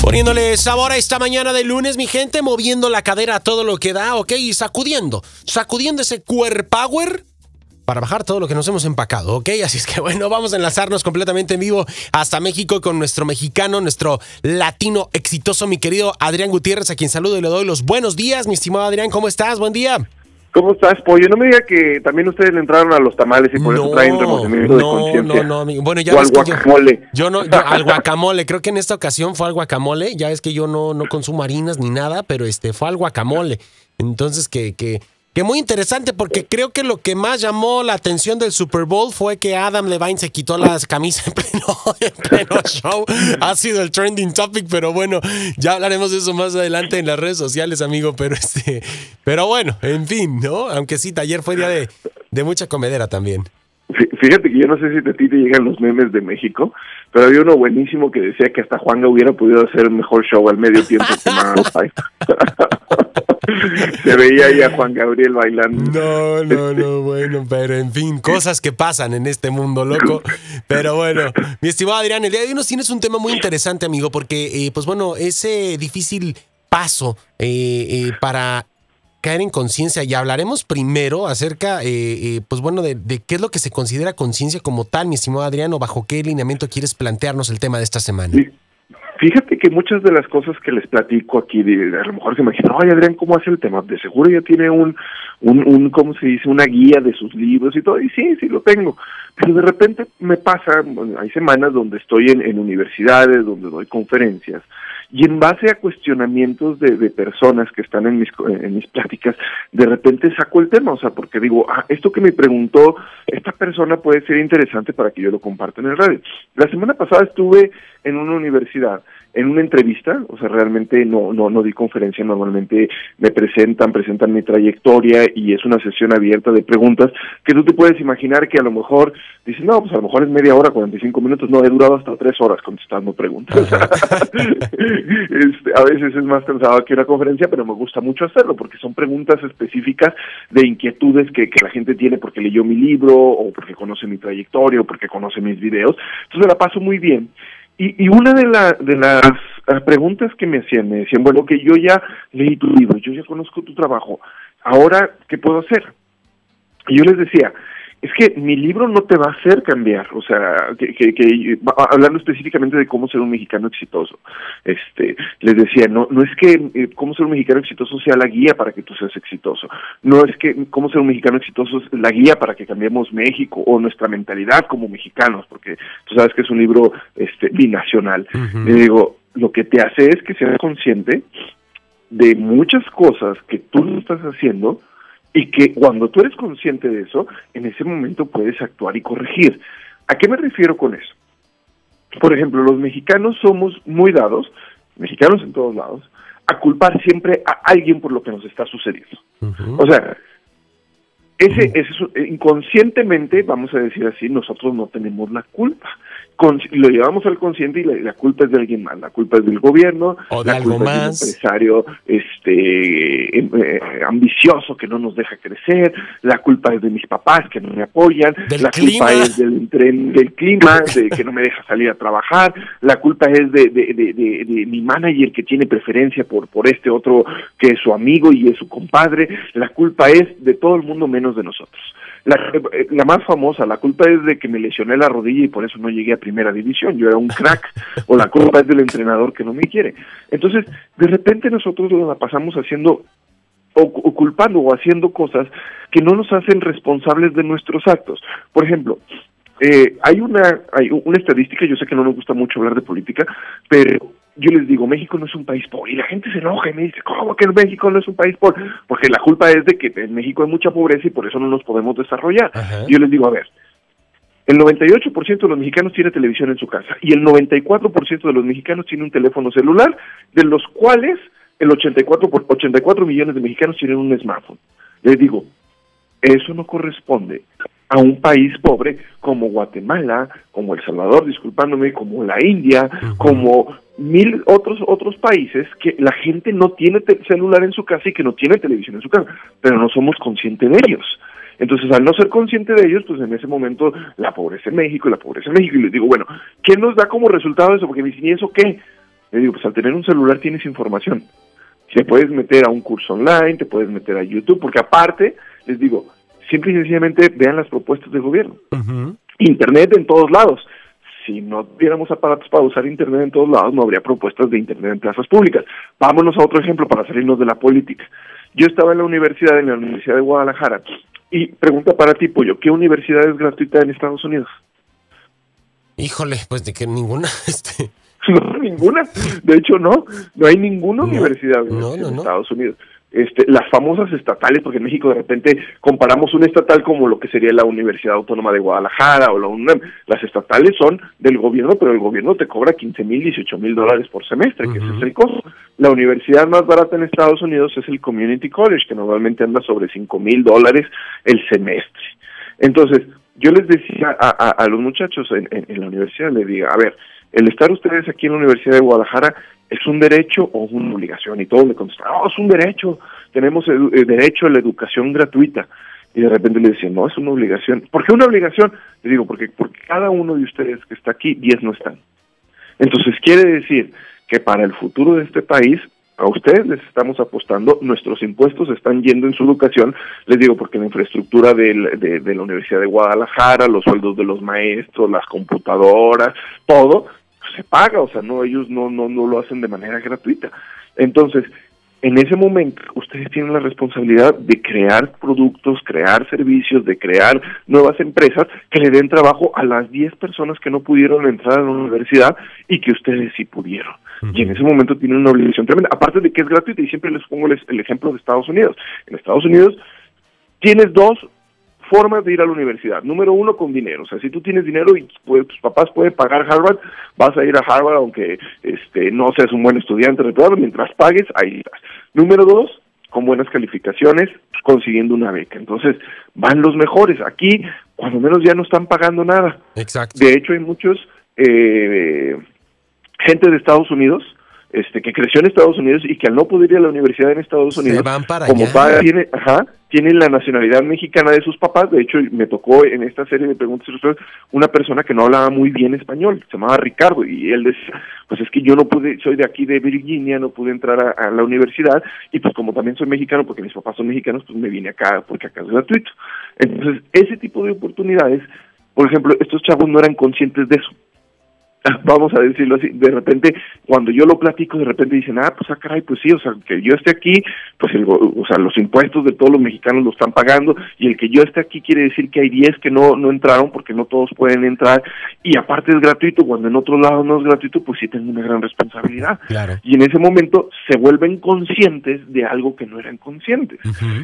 Poniéndole sabor a esta mañana de lunes, mi gente, moviendo la cadera a todo lo que da, ok, y sacudiendo, sacudiendo ese core power para bajar todo lo que nos hemos empacado, ¿ok? Así es que bueno, vamos a enlazarnos completamente en vivo hasta México con nuestro mexicano, nuestro latino exitoso, mi querido Adrián Gutiérrez, a quien saludo y le doy los buenos días, mi estimado Adrián, ¿cómo estás? Buen día. ¿Cómo estás, Pollo? No me diga que también ustedes le entraron a los tamales y por eso traen remordimiento de no, conciencia. no, no, amigo. Bueno, ya O ves al que yo- guacamole. Yo, no, yo- al guacamole, creo que en esta ocasión fue al guacamole. Ya es que yo no, no consumo harinas ni nada, pero este fue al guacamole. Entonces, que, que, que muy interesante, porque creo que lo que más llamó la atención del Super Bowl fue que Adam Levine se quitó las camisas en pleno, en pleno show. Ha sido el trending topic, pero bueno, ya hablaremos de eso más adelante en las redes sociales, amigo. Pero este, pero bueno, en fin, ¿no? Aunque sí, ayer fue día de, de mucha comedera también. Fí- Fíjate que yo no sé si a ti te llegan los memes de México, pero había uno buenísimo que decía que hasta Juanga hubiera podido hacer un mejor show al medio tiempo que. Se veía ahí a Juan Gabriel bailando. No, no, no, bueno, pero en fin, cosas que pasan en este mundo loco. Pero bueno, mi estimado Adrián, el día de hoy nos tienes un tema muy interesante, amigo, porque, eh, pues bueno, ese difícil paso eh, eh, para caer en conciencia y hablaremos primero acerca, eh, eh, pues bueno, de, de qué es lo que se considera conciencia como tal, mi estimado Adrián, o bajo qué lineamiento quieres plantearnos el tema de esta semana. Sí. Fíjate que muchas de las cosas que les platico aquí, a lo mejor se imaginan, ay Adrián, ¿cómo hace el tema? De seguro ya tiene un, un, un, ¿cómo se dice? Una guía de sus libros y todo, y sí, sí lo tengo. Pero de repente me pasa, hay semanas donde estoy en, en universidades, donde doy conferencias, y en base a cuestionamientos de, de personas que están en mis, en mis pláticas, de repente saco el tema, o sea, porque digo, ah, esto que me preguntó esta persona puede ser interesante para que yo lo comparta en el radio. La semana pasada estuve en una universidad, en una entrevista, o sea, realmente no, no, no di conferencia, normalmente me presentan, presentan mi trayectoria y es una sesión abierta de preguntas que tú te puedes imaginar que a lo mejor dices, no, pues a lo mejor es media hora, 45 minutos, no, he durado hasta tres horas contestando preguntas. Este, a veces es más cansado que una conferencia, pero me gusta mucho hacerlo porque son preguntas específicas de inquietudes que, que la gente tiene porque leyó mi libro o porque conoce mi trayectoria o porque conoce mis videos. Entonces me la paso muy bien. Y, y una de, la, de las preguntas que me hacían, me decían, bueno, que yo ya leí tu libro, yo ya conozco tu trabajo, ahora, ¿qué puedo hacer? Y yo les decía, es que mi libro no te va a hacer cambiar, o sea, que, que, que- hablando específicamente de cómo ser un mexicano exitoso, este, les decía, no, no es que eh, cómo ser un mexicano exitoso sea la guía para que tú seas exitoso, no es que cómo ser un mexicano exitoso es la guía para que cambiemos México o nuestra mentalidad como mexicanos, porque tú sabes que es un libro este, binacional. Le digo, lo que te hace es que seas consciente de muchas cosas que tú no estás haciendo y que cuando tú eres consciente de eso, en ese momento puedes actuar y corregir. ¿A qué me refiero con eso? Por ejemplo, los mexicanos somos muy dados, mexicanos en todos lados, a culpar siempre a alguien por lo que nos está sucediendo. O sea, ese, ese eh, inconscientemente, vamos a decir así, nosotros no tenemos la culpa. Con- lo llevamos al consciente y la, la culpa es de alguien más. La culpa es del gobierno, O de la algo culpa es de un empresario este, em- eh, ambicioso que no nos deja crecer, la culpa es de mis papás que no me apoyan, la clima. culpa es del, tren, del clima, de que no me deja salir a trabajar, la culpa es de, de, de, de- de mi manager que tiene preferencia por, por este otro que es su amigo y es su compadre, la culpa es de todo el mundo menos de nosotros. La, eh, la más famosa, la culpa es de que me lesioné la rodilla y por eso no llegué a primera división, yo era un crack, o la culpa es del entrenador que no me quiere. Entonces, de repente nosotros la pasamos haciendo o, o culpando o haciendo cosas que no nos hacen responsables de nuestros actos. Por ejemplo, eh, hay una hay una estadística, yo sé que no nos gusta mucho hablar de política, pero yo les digo, México no es un país pobre, y la gente se enoja y me dice, ¿cómo que México no es un país pobre? Porque la culpa es de que en México hay mucha pobreza y por eso no nos podemos desarrollar. Ajá. Yo les digo, a ver, el 98% de los mexicanos tiene televisión en su casa y el 94% de los mexicanos tiene un teléfono celular, de los cuales el 84, por 84 millones de mexicanos tienen un smartphone. Les digo, eso no corresponde a un país pobre como Guatemala, como El Salvador, disculpándome, como la India, como mil otros otros países que la gente no tiene celular en su casa y que no tiene televisión en su casa, pero no somos conscientes de ellos. Entonces, al no ser consciente de ellos, pues en ese momento la pobreza en México, la pobreza en México, y les digo, bueno, ¿qué nos da como resultado eso? Porque me dicen, ¿y eso qué? Le digo, pues al tener un celular tienes información. Te puedes meter a un curso online, te puedes meter a YouTube, porque aparte, les digo, simple y sencillamente vean las propuestas del gobierno. Internet en todos lados. Si no tuviéramos aparatos para usar Internet en todos lados, no habría propuestas de Internet en plazas públicas. Vámonos a otro ejemplo para salirnos de la política. Yo estaba en la universidad, en la Universidad de Guadalajara, y pregunta para ti, Pollo, ¿qué universidad es gratuita en Estados Unidos? Híjole, pues de que ninguna. Este... No, ninguna. De hecho, no. No hay ninguna universidad en Estados Unidos. Este, las famosas estatales, porque en México de repente comparamos una estatal como lo que sería la Universidad Autónoma de Guadalajara o la UNAM. Las estatales son del gobierno, pero el gobierno te cobra 15 mil, 18 mil dólares por semestre, que ese es el costo. La universidad más barata en Estados Unidos es el Community College, que normalmente anda sobre 5 mil dólares el semestre. Entonces, yo les decía a, los muchachos en, en la universidad, les digo, a ver, el estar ustedes aquí en la Universidad de Guadalajara ¿es un derecho o una obligación? Y todos me contestan, no, es un derecho, tenemos el, derecho a la educación gratuita. Y de repente le decían, no, es una obligación. ¿Por qué una obligación? Le digo, porque, porque cada uno de ustedes que está aquí, 10 no están. Entonces quiere decir que para el futuro de este país, a ustedes les estamos apostando, nuestros impuestos están yendo en su educación, les digo, porque la infraestructura de, de la Universidad de Guadalajara, los sueldos de los maestros, las computadoras, todo, se paga, o sea, no ellos no no no lo hacen de manera gratuita. Entonces, en ese momento ustedes tienen la responsabilidad de crear productos, crear servicios, de crear nuevas empresas que le den trabajo a las 10 personas que no pudieron entrar a la universidad y que ustedes sí pudieron. Y en ese momento tienen una obligación tremenda, aparte de que es gratuita y siempre les pongo el ejemplo de Estados Unidos. En Estados Unidos tienes dos formas de ir a la universidad. Número uno, con dinero. O sea, si tú tienes dinero y pues, tus papás pueden pagar Harvard, vas a ir a Harvard aunque este, no seas un buen estudiante, mientras pagues, ahí estás. Número dos, con buenas calificaciones, consiguiendo una beca. Entonces, van los mejores. Aquí, cuando menos ya no están pagando nada. Exacto. De hecho, hay muchos eh, gente de Estados Unidos este, que creció en Estados Unidos y que al no poder ir a la universidad en Estados Unidos, como padre tiene, ajá, tiene la nacionalidad mexicana de sus papás. De hecho, me tocó en esta serie de preguntas y una persona que no hablaba muy bien español, se llamaba Ricardo, y él decía, pues es que yo no pude, soy de aquí de Virginia, no pude entrar a, la universidad, y pues como también soy mexicano, porque mis papás son mexicanos, pues me vine acá porque acá es gratuito. Entonces, ese tipo de oportunidades, por ejemplo, estos chavos no eran conscientes de eso vamos a decirlo así, de repente, cuando yo lo platico, de repente dicen, ah, pues ah, caray, pues sí, o sea, que yo esté aquí, pues el, o sea, los impuestos de todos los mexicanos lo están pagando, y el que yo esté aquí quiere decir que hay 10 que no, no entraron porque no todos pueden entrar, y aparte es gratuito, cuando en otro lado no es gratuito, pues sí tengo una gran responsabilidad. Claro. Y en ese momento se vuelven conscientes de algo que no eran conscientes.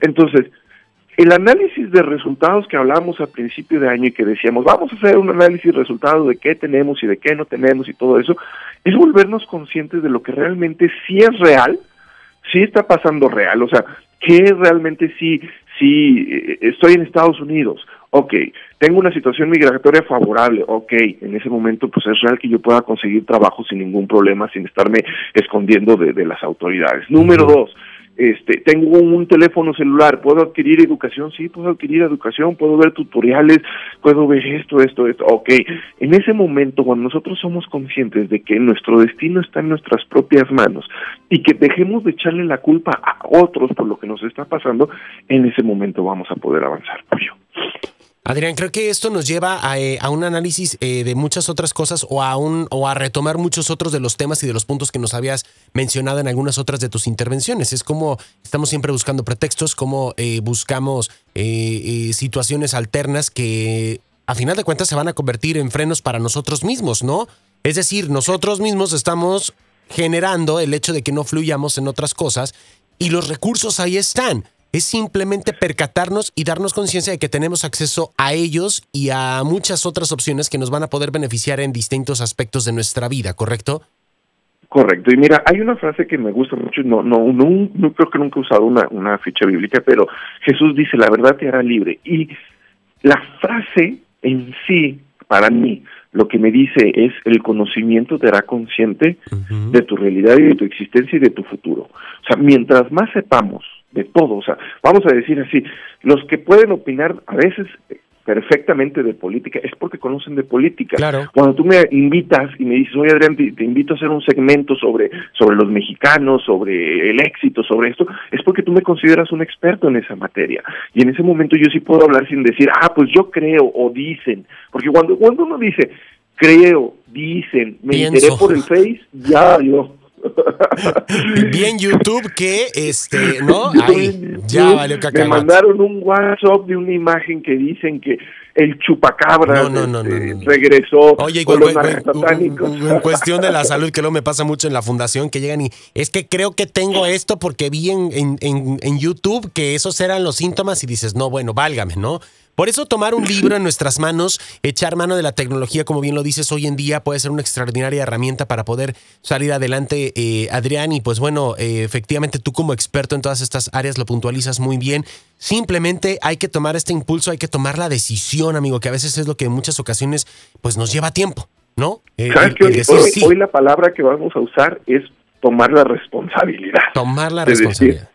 Entonces, el análisis de resultados que hablábamos al principio de año y que decíamos, vamos a hacer un análisis de resultados de qué tenemos y de qué no tenemos y todo eso, es volvernos conscientes de lo que realmente sí es real, sí está pasando real, o sea, que realmente sí, sí, eh, estoy en Estados Unidos, ok, tengo una situación migratoria favorable, ok, en ese momento pues es real que yo pueda conseguir trabajo sin ningún problema, sin estarme escondiendo de, de las autoridades. Número dos, este, tengo un teléfono celular, puedo adquirir educación, sí, puedo adquirir educación, puedo ver tutoriales, puedo ver esto, esto, esto, ok. En ese momento, cuando nosotros somos conscientes de que nuestro destino está en nuestras propias manos y que dejemos de echarle la culpa a otros por lo que nos está pasando, en ese momento vamos a poder avanzar. Adrián, creo que esto nos lleva a, eh, un análisis eh, de muchas otras cosas o a, un, o a retomar muchos otros de los temas y de los puntos que nos habías mencionado en algunas otras de tus intervenciones. Es como estamos siempre buscando pretextos, como eh, buscamos situaciones alternas que a final de cuentas se van a convertir en frenos para nosotros mismos, ¿no? Es decir, nosotros mismos estamos generando el hecho de que no fluyamos en otras cosas y los recursos ahí están es simplemente percatarnos y darnos conciencia de que tenemos acceso a ellos y a muchas otras opciones que nos van a poder beneficiar en distintos aspectos de nuestra vida, ¿correcto? Correcto. Y mira, hay una frase que me gusta mucho, no, no, no, no creo que nunca he usado una, una ficha bíblica, pero Jesús dice, la verdad te hará libre. Y la frase en sí, para mí, lo que me dice es el conocimiento te hará consciente de tu realidad y de tu existencia y de tu futuro. O sea, mientras más sepamos de todo, o sea, vamos a decir así, los que pueden opinar a veces perfectamente de política es porque conocen de política. Claro. Cuando tú me invitas y me dices, oye Adrián, te, te invito a hacer un segmento sobre, sobre los mexicanos, sobre el éxito, sobre esto, es porque tú me consideras un experto en esa materia. Y en ese momento yo sí puedo hablar sin decir, ah, pues yo creo o dicen. Porque cuando, cuando uno dice, creo, dicen, me Pienso. enteré por el Face, ya yo. Bien YouTube que, este, ¿no? Ahí, ya valió Me mandaron un WhatsApp de una imagen que dicen que el chupacabra No, no, no, este, no, regresó Oye, con igual, los en cuestión de la salud, que luego me pasa mucho en la fundación, que llegan y es que creo que tengo esto porque vi en- en YouTube que esos eran los síntomas y dices, no, bueno, válgame, ¿no? Por eso tomar un libro en nuestras manos, echar mano de la tecnología, como bien lo dices hoy en día, puede ser una extraordinaria herramienta para poder salir adelante, eh, Adrián. Y pues bueno, eh, efectivamente tú como experto en todas estas áreas lo puntualizas muy bien. Simplemente hay que tomar este impulso, hay que tomar la decisión, amigo, que a veces es lo que en muchas ocasiones pues nos lleva tiempo, ¿no? Eh, ¿Sabes el- qué? el Hoy, decir hoy- sí, hoy la palabra que vamos a usar es tomar la responsabilidad. tomar la decir, responsabilidad.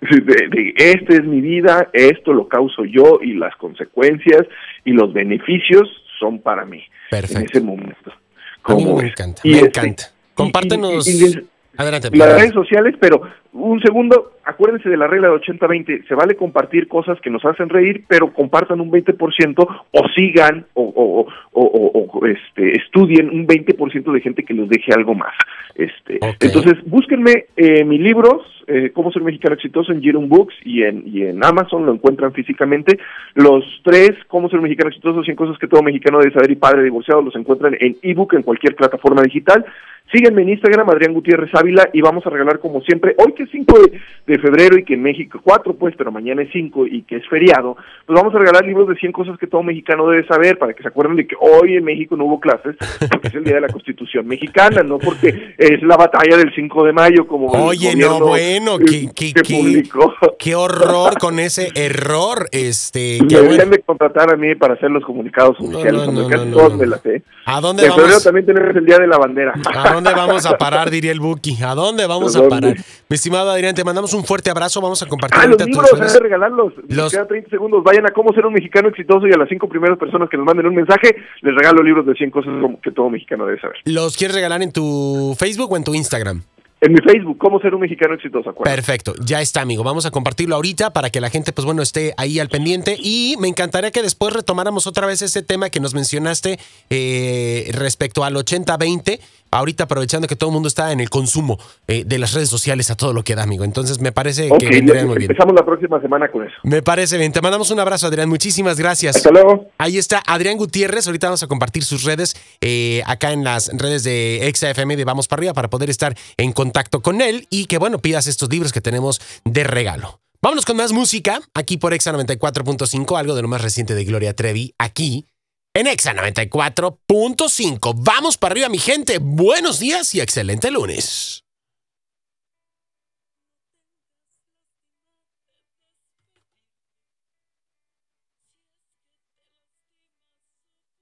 De, de, esta es mi vida, esto lo causo yo y las consecuencias y los beneficios son para mí en Perfecto. ese momento. A mí ¿Cómo me encanta, Y me este, encanta. y- Compártenos. y- y les- Adelante. las redes sociales, pero un segundo, acuérdense de la regla de 80-20, se vale compartir cosas que nos hacen reír, pero compartan un 20% o sigan o, o, o, o- o, este, estudien un 20% de gente que les deje algo más. Este. Entonces, búsquenme eh, mis libros, eh, Cómo ser mexicano exitoso en Jerome Books y en, y en Amazon lo encuentran físicamente. Los tres, Cómo ser mexicano exitoso, 100 cosas que todo mexicano debe saber y padre divorciado, los encuentran en ebook en cualquier plataforma digital. Síguenme en Instagram, Adrián Gutiérrez Ávila, y vamos a regalar como siempre, hoy que es 5 de, de febrero y que en México 4 pues, pero mañana es 5 y que es feriado, pues vamos a regalar libros de 100 cosas que todo mexicano debe saber para que se acuerden de que hoy en México no hubo clases, porque es el día de la Constitución mexicana, no porque es la batalla del 5 de mayo como el Oye, no, bueno, que que- publicó. qué horror con ese error. Este, Me qué deberían bueno. de contratar a mí para hacer los comunicados oficiales, no, no, casi no, todos me no. las sé. ¿A dónde En febrero vamos? también tenemos el Día de la Bandera. ¿A dónde vamos a parar? Diría el Buki. ¿A dónde vamos ¿A dónde? parar? Mi estimado Adrián, te mandamos un fuerte abrazo. Vamos a compartir Ah, los libros, hay redes. que regalarlos. Los- quedan 30 segundos. Vayan a cómo ser un mexicano exitoso y a las cinco primeras personas que nos manden un mensaje, les regalo libros de 100 cosas como que todo mexicano debe saber. ¿Los quieres regalar en tu Facebook o en tu Instagram? En mi Facebook, cómo ser un mexicano exitoso, acuérdate. Perfecto, ya está, amigo. Vamos a compartirlo ahorita para que la gente, pues bueno, esté ahí al pendiente. Y me encantaría que después retomáramos otra vez ese tema que nos mencionaste eh, respecto al 80-20. Ahorita aprovechando que todo el mundo está en el consumo eh, de las redes sociales a todo lo que da, amigo. Entonces me parece que vendría muy bien. empezamos la próxima semana con eso. Me parece bien. Te mandamos un abrazo, Adrián. Muchísimas gracias. Hasta luego. Ahí está Adrián Gutiérrez. Ahorita vamos a compartir sus redes eh, acá en las redes de XFM de Vamos para arriba para poder estar en contacto con él y que, bueno, pidas estos libros que tenemos de regalo. Vámonos con más música aquí por Exa 94.5, algo de lo más reciente de Gloria Trevi, aquí en Exa 94.5. Vamos para arriba, mi gente. Buenos días y excelente lunes.